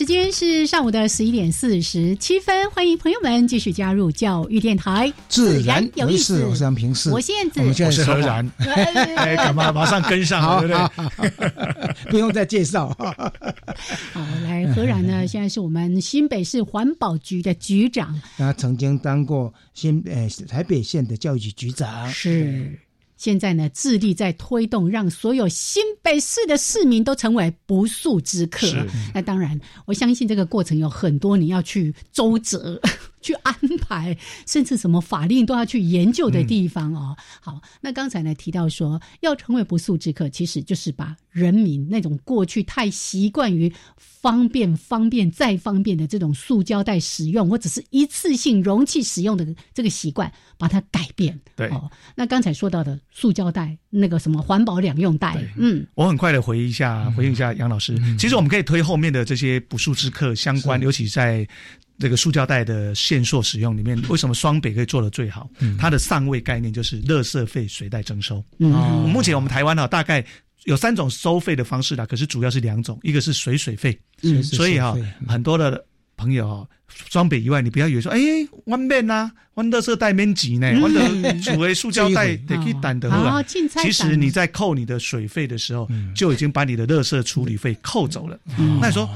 时间是上午的十一点四十七分，欢迎朋友们继续加入教育电台，自然有意思。我是杨平视，我现在我现在是何然，哎，干嘛马上跟上，对不对？不用再介绍。好，来何然呢？现在是我们新北市环保局的局长，他曾经当过新呃台北县的教育局局长，是。现在呢，致力在推动，让所有新北市的市民都成为不速之客。那当然，我相信这个过程有很多你要去周折。去安排，甚至什么法令都要去研究的地方哦。好，那刚才呢提到说，要成为不速之客，其实就是把人民那种过去太习惯于方便、方便再方便的这种塑胶袋使用，或者是一次性容器使用的这个习惯，把它改变。对哦，那刚才说到的塑胶袋，那个什么环保两用袋，嗯，我很快的回一下，回应一下杨老师。其实我们可以推后面的这些不速之客相关，尤其在。这个塑胶袋的线索使用里面，为什么双北可以做的最好？它的上位概念就是垃圾费随袋征收。目前我们台湾呢，大概有三种收费的方式啦，可是主要是两种，一个是水水费，所以哈，很多的。朋友哦，双北以外，你不要以为说，哎，弯面呐，弯乐色袋面积呢，弯的主为塑胶袋得可以掸的啊。其实你在扣你的水费的时候，就已经把你的乐色处理费扣走了。那你说？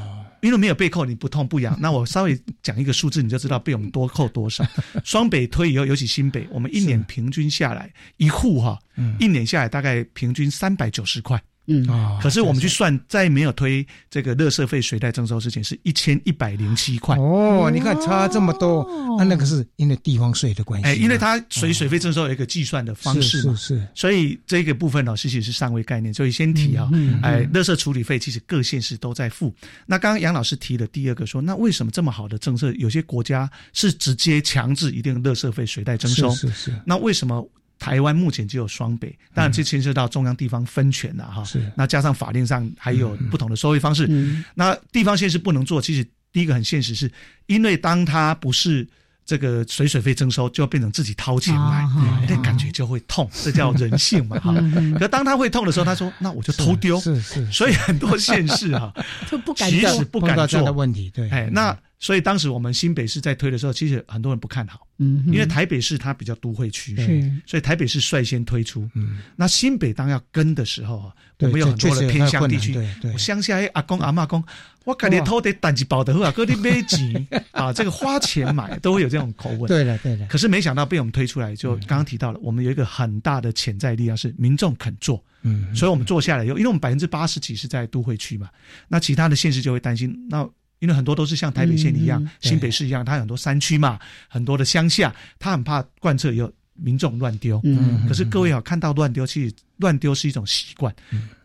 因为没有被扣，你不痛不痒。那我稍微讲一个数字，你就知道被我们多扣多少。双北推以后，尤其新北，我们一年平均下来一户哈，一年下来大概平均三百九十块。嗯啊，可是我们去算，在没有推这个热色费水袋征收之前，是一千一百零七块。哦，你看差这么多，那那个是因为地方税的关系。哎，因为它水水费征收有一个计算的方式嘛，是是。所以这个部分呢，其实是上位概念，所以先提啊。哎，热色处理费其实各县市都在付。那刚刚杨老师提的第二个说，那为什么这么好的政策，有些国家是直接强制一定热色费水袋征收？是是。那为什么？台湾目前只有双北，当然这牵涉到中央地方分权了哈。是，那加上法令上还有不同的收费方式。那地方县是不能做。其实第一个很现实，是因为当他不是这个水水费征收，就要变成自己掏钱买，那感觉就会痛，这叫人性嘛哈。可当他会痛的时候，他说：“那我就偷丢。”是是。所以很多县市哈，就不敢其实不敢做的问题。对，哎，那。所以当时我们新北市在推的时候，其实很多人不看好，嗯，因为台北市它比较都会区，是，所以台北市率先推出，嗯，那新北当要跟的时候啊，我们有很多的偏乡地区，对，乡下阿公阿妈公，我感觉偷得单子包的货啊，哥你买几？啊，这个花钱买都会有这种口吻，对了对了，可是没想到被我们推出来，就刚刚提到了，我们有一个很大的潜在力量是民众肯做，嗯，所以我们做下来以后，因为我们百分之八十几是在都会区嘛，那其他的县市就会担心那。因为很多都是像台北县一样、新北市一样，它很多山区嘛，很多的乡下，他很怕贯彻以后民众乱丢。嗯，可是各位要，看到乱丢，其实乱丢是一种习惯，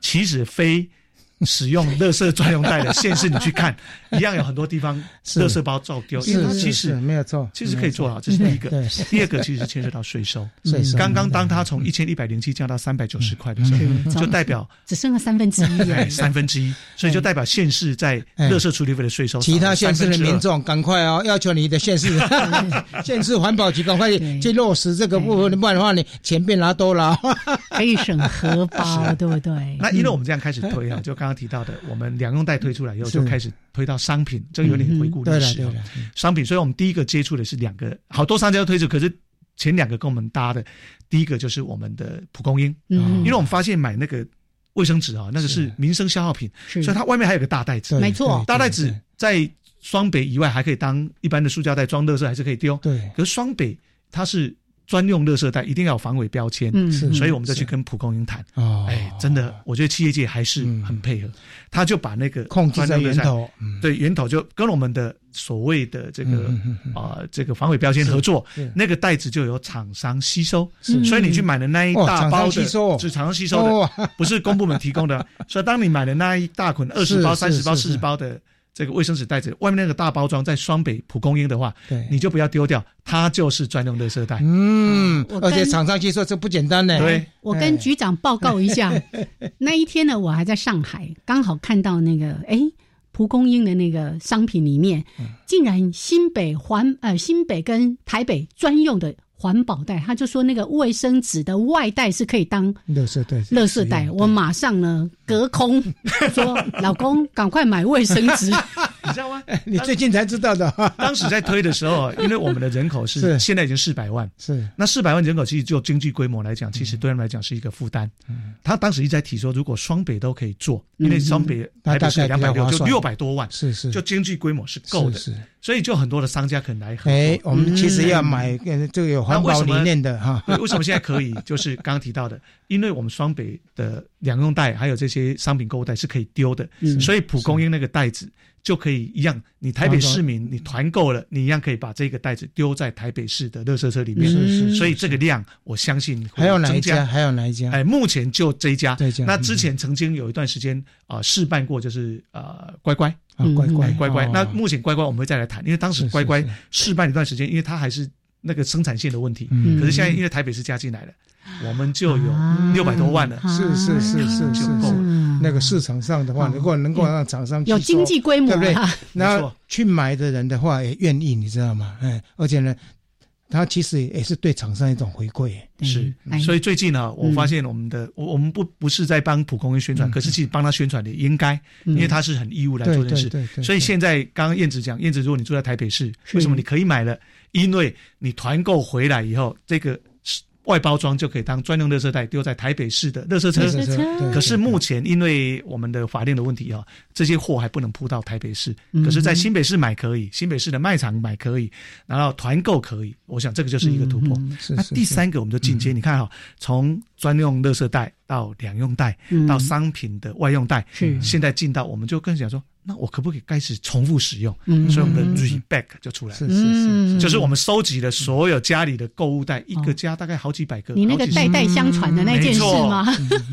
其实非。使用乐色专用袋的县市，你去看，一样有很多地方乐色包照丢。是其实没有错，其实可以做好，这是第一个。第二个其实牵涉到税收。税收。刚刚当它从一千一百零七降到三百九十块的时候，就代表只剩了三分之一。三分之一，所以就代表县市在乐色处理费的税收。其他县市的民众赶快哦，要求你的县市 县市环保局赶快去落实这个部分，不然的话你钱变拿多了，可以省荷包，对不对？那因为我们这样开始推啊，就刚。刚提到的，我们两用袋推出来以后，就开始推到商品，这个有点回顾历史。商品，所以我们第一个接触的是两个，好多商家都推出，可是前两个跟我们搭的，第一个就是我们的蒲公英，因为我们发现买那个卫生纸啊，那个是民生消耗品，所以它外面还有个大袋子，没错，大袋子在双北以外还可以当一般的塑胶袋装垃圾，还是可以丢。对，可是双北它是。专用垃圾袋一定要有防伪标签，嗯，所以我们再去跟蒲公英谈。哦，哎，真的，我觉得企业界还是很配合，他就把那个控制在源头，对源头就跟我们的所谓的这个啊这个防伪标签合作，那个袋子就有厂商吸收，所以你去买的那一大包的，是厂商吸收的，不是公部门提供的。所以当你买的那一大捆二十包、三十包、四十包的。这个卫生纸袋子外面那个大包装，在双北蒲公英的话，对，你就不要丢掉，它就是专用垃圾袋。嗯，而且厂商接说这不简单呢。对，我跟局长报告一下，那一天呢，我还在上海，刚好看到那个哎，蒲公英的那个商品里面，竟然新北环呃新北跟台北专用的。环保袋，他就说那个卫生纸的外袋是可以当垃圾袋。垃圾袋，我马上呢隔空说：“ 老公，赶快买卫生纸。”你知道吗？你最近才知道的。当时在推的时候，因为我们的人口是现在已经四百万，是那四百万人口，其实就经济规模来讲，其实对他们来讲是一个负担。他当时一直在提说，如果双北都可以做，因为双北台北是两百六，就六百多万，是是，就经济规模是够的。是。所以就很多的商家可能来。哎，我们其实要买这个有环保理念的哈。为什么现在可以？就是刚刚提到的，因为我们双北的两用袋还有这些商品购物袋是可以丢的，所以蒲公英那个袋子就可以一样。你台北市民你团购了，你一样可以把这个袋子丢在台北市的垃圾车里面。是是。所以这个量，我相信还有哪一家？还有哪一家？哎，目前就这一家。那之前曾经有一段时间啊，试办过，就是呃，乖乖。啊乖乖乖乖，那目前乖乖我们会再来谈，因为当时乖乖试办一段时间，因为它还是那个生产线的问题。可是现在因为台北市加进来了，我们就有六百多万了。是是是是是是，那个市场上的话，如果能够让厂商有经济规模，对不对？那去买的人的话也愿意，你知道吗？哎，而且呢，他其实也是对厂商一种回馈。是，所以最近呢，我发现我们的我我们不不是在帮普公英宣传，可是其实帮他宣传的应该，因为他是很义务来做这件事。所以现在刚刚燕子讲，燕子如果你住在台北市，为什么你可以买了？因为你团购回来以后，这个。外包装就可以当专用垃圾袋丢在台北市的垃圾车。可是目前因为我们的法令的问题啊，这些货还不能铺到台北市。可是，在新北市买可以，新北市的卖场买可以，然后团购可以。我想这个就是一个突破。那第三个，我们就进阶。你看哈，从专用垃圾袋到两用袋，到商品的外用袋，现在进到我们就更想说。那我可不可以开始重复使用？所以我们的 reback 就出来了，是是是，就是我们收集了所有家里的购物袋，一个家大概好几百个。你那个代代相传的那件事吗？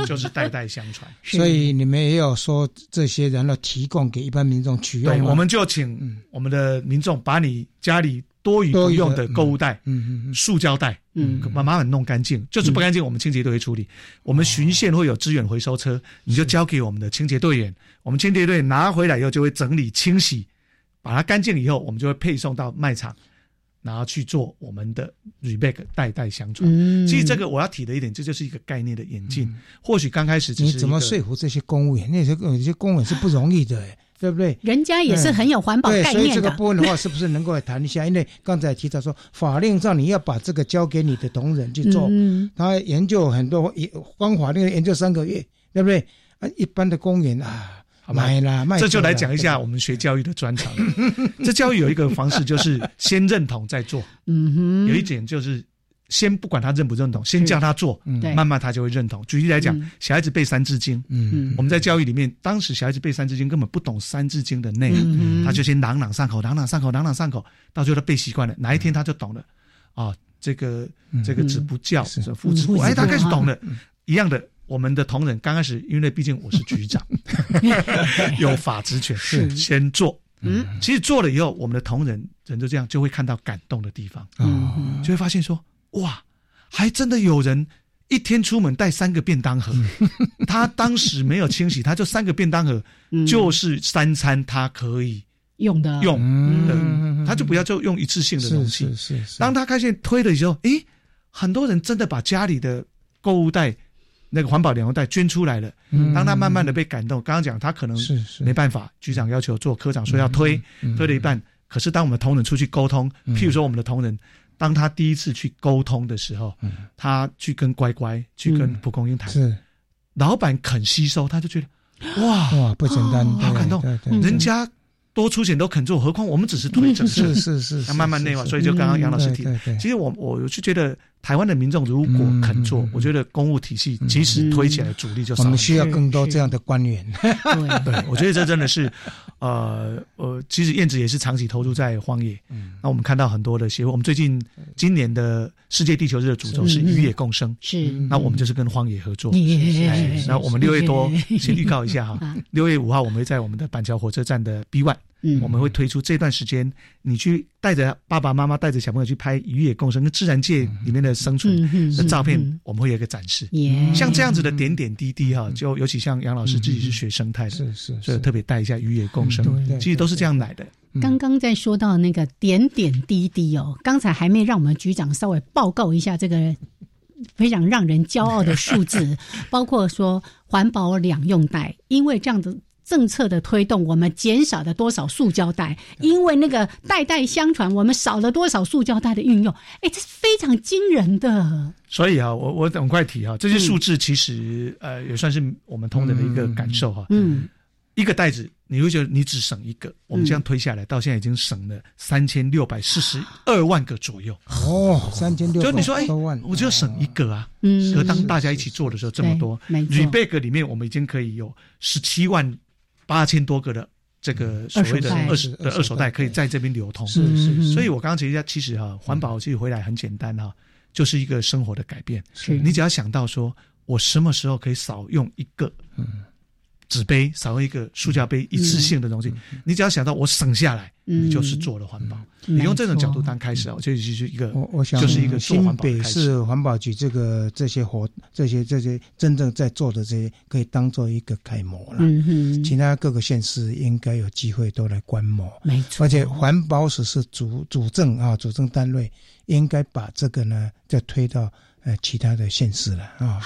就是代代相传。所以你们也有说这些人要提供给一般民众取用。对，我们就请我们的民众把你家里。多余不用的购物袋，嗯嗯塑胶袋，嗯，把麻烦弄干净，就是不干净，我们清洁队会处理。我们巡线会有资源回收车，你就交给我们的清洁队员，我们清洁队拿回来以后就会整理清洗，把它干净以后，我们就会配送到卖场，然后去做我们的 rebag 代代相传。其实这个我要提的一点，这就是一个概念的演进。或许刚开始你怎么说服这些公务员？那些有些公务员是不容易的。对不对？人家也是很有环保概念的。所以这个部分的话，是不是能够来谈一下？因为刚才提到说，法令上你要把这个交给你的同仁去做，他研究很多，光法令研究三个月，对不对？啊，一般的公园啊，买了卖。这就来讲一下我们学教育的专长。这教育有一个方式，就是先认同再做。嗯哼，有一点就是。先不管他认不认同，先叫他做，慢慢他就会认同。举例来讲，小孩子背《三字经》，我们在教育里面，当时小孩子背《三字经》根本不懂《三字经》的内容，他就先朗朗上口，朗朗上口，朗朗上口，到最后他背习惯了，哪一天他就懂了。啊，这个这个子不教，父之过，哎，他开始懂了。一样的，我们的同仁刚开始，因为毕竟我是局长，有法职权，是。先做。嗯，其实做了以后，我们的同仁人就这样就会看到感动的地方，嗯，就会发现说。哇，还真的有人一天出门带三个便当盒，他当时没有清洗，他就三个便当盒，就是三餐他可以用的用的，他就不要就用一次性的东西。是是是。当他开始推的时候，诶，很多人真的把家里的购物袋那个环保粮油袋捐出来了。当他慢慢的被感动，刚刚讲他可能是没办法，局长要求做，科长说要推，推了一半。可是当我们同仁出去沟通，譬如说我们的同仁。当他第一次去沟通的时候，他去跟乖乖去跟蒲公英谈，是。老板肯吸收，他就觉得哇哇不简单，好感动，人家多出钱都肯做，何况我们只是推着 是是是，要慢慢内化。所以就刚刚杨老师提，其实我我就觉得。台湾的民众如果肯做，我觉得公务体系即使推起来，阻力就少。我们需要更多这样的官员。对，我觉得这真的是，呃呃，其实燕子也是长期投入在荒野。嗯，那我们看到很多的协会，我们最近今年的世界地球日的主轴是与野共生。是，那我们就是跟荒野合作。那我们六月多先预告一下哈，六月五号我们会在我们的板桥火车站的 B One。嗯，我们会推出这段时间，你去带着爸爸妈妈带着小朋友去拍与野共生跟自然界里面的生存的照片，我们会有一个展示。像这样子的点点滴滴哈，就尤其像杨老师自己是学生态的，是是，所以特别带一下与野共生，其实都是这样来的。刚刚在说到那个点点滴滴哦，刚才还没让我们局长稍微报告一下这个非常让人骄傲的数字，包括说环保两用袋，因为这样子。政策的推动，我们减少了多少塑胶袋？因为那个代代相传，我们少了多少塑胶袋的运用？哎，这是非常惊人的。所以啊，我我很快提哈，这些数字其实呃也算是我们通人的一个感受哈。嗯，一个袋子你会觉得你只省一个，我们这样推下来，到现在已经省了三千六百四十二万个左右。哦，三千六就你说哎，我就省一个啊。嗯，可当大家一起做的时候，这么多，rebag 里面我们已经可以有十七万。八千多个的这个所谓的二手的二手袋可以在这边流通，是是。所以我刚刚提一下，其实哈，环保其实回来很简单哈，就是一个生活的改变。是。你只要想到说，我什么时候可以少用一个，嗯，纸杯，少用一个塑胶杯，一次性的东西。你只要想到我省下来，你就是做了环保。你用这种角度当开始啊，就就是一个，我我想就是一个新北市环保局这个这些活这些这些真正在做的这些，可以当做一个楷模了。嗯哼，其他各个县市应该有机会都来观摩。没错，而且环保署是主主政啊，主政单位应该把这个呢再推到呃其他的县市了啊。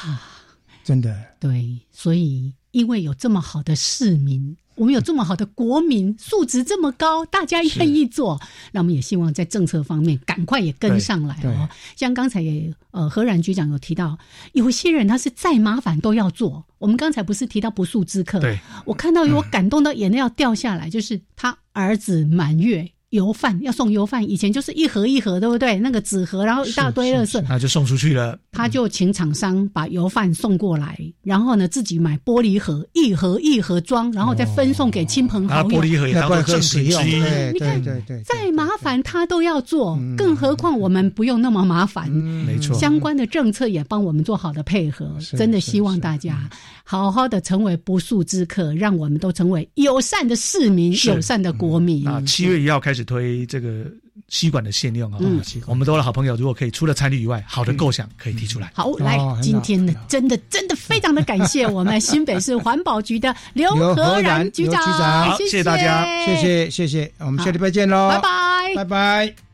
真的对，所以因为有这么好的市民。我们有这么好的国民 素质这么高，大家愿意做，那我们也希望在政策方面赶快也跟上来哦。像刚才也呃何然局长有提到，有些人他是再麻烦都要做。我们刚才不是提到不速之客？对，我看到有感动到眼泪要掉下来，就是他儿子满月。油饭要送油饭，以前就是一盒一盒，对不对？那个纸盒，然后一大堆垃圾，那就送出去了。他就请厂商把油饭送过来，然后呢自己买玻璃盒，一盒一盒装，然后再分送给亲朋好友。玻璃盒也当做正使用。你看，再麻烦他都要做，更何况我们不用那么麻烦。没错，相关的政策也帮我们做好了配合。真的希望大家好好的成为不速之客，让我们都成为友善的市民、友善的国民。啊，七月一号开始。推这个吸管的限用啊，我们都的好朋友，如果可以，除了参与以外，好的构想可以提出来。好，来，今天呢，真的真的非常的感谢我们新北市环保局的刘和然局长，谢谢大家，谢谢谢谢，我们下礼拜见喽，拜拜，拜拜。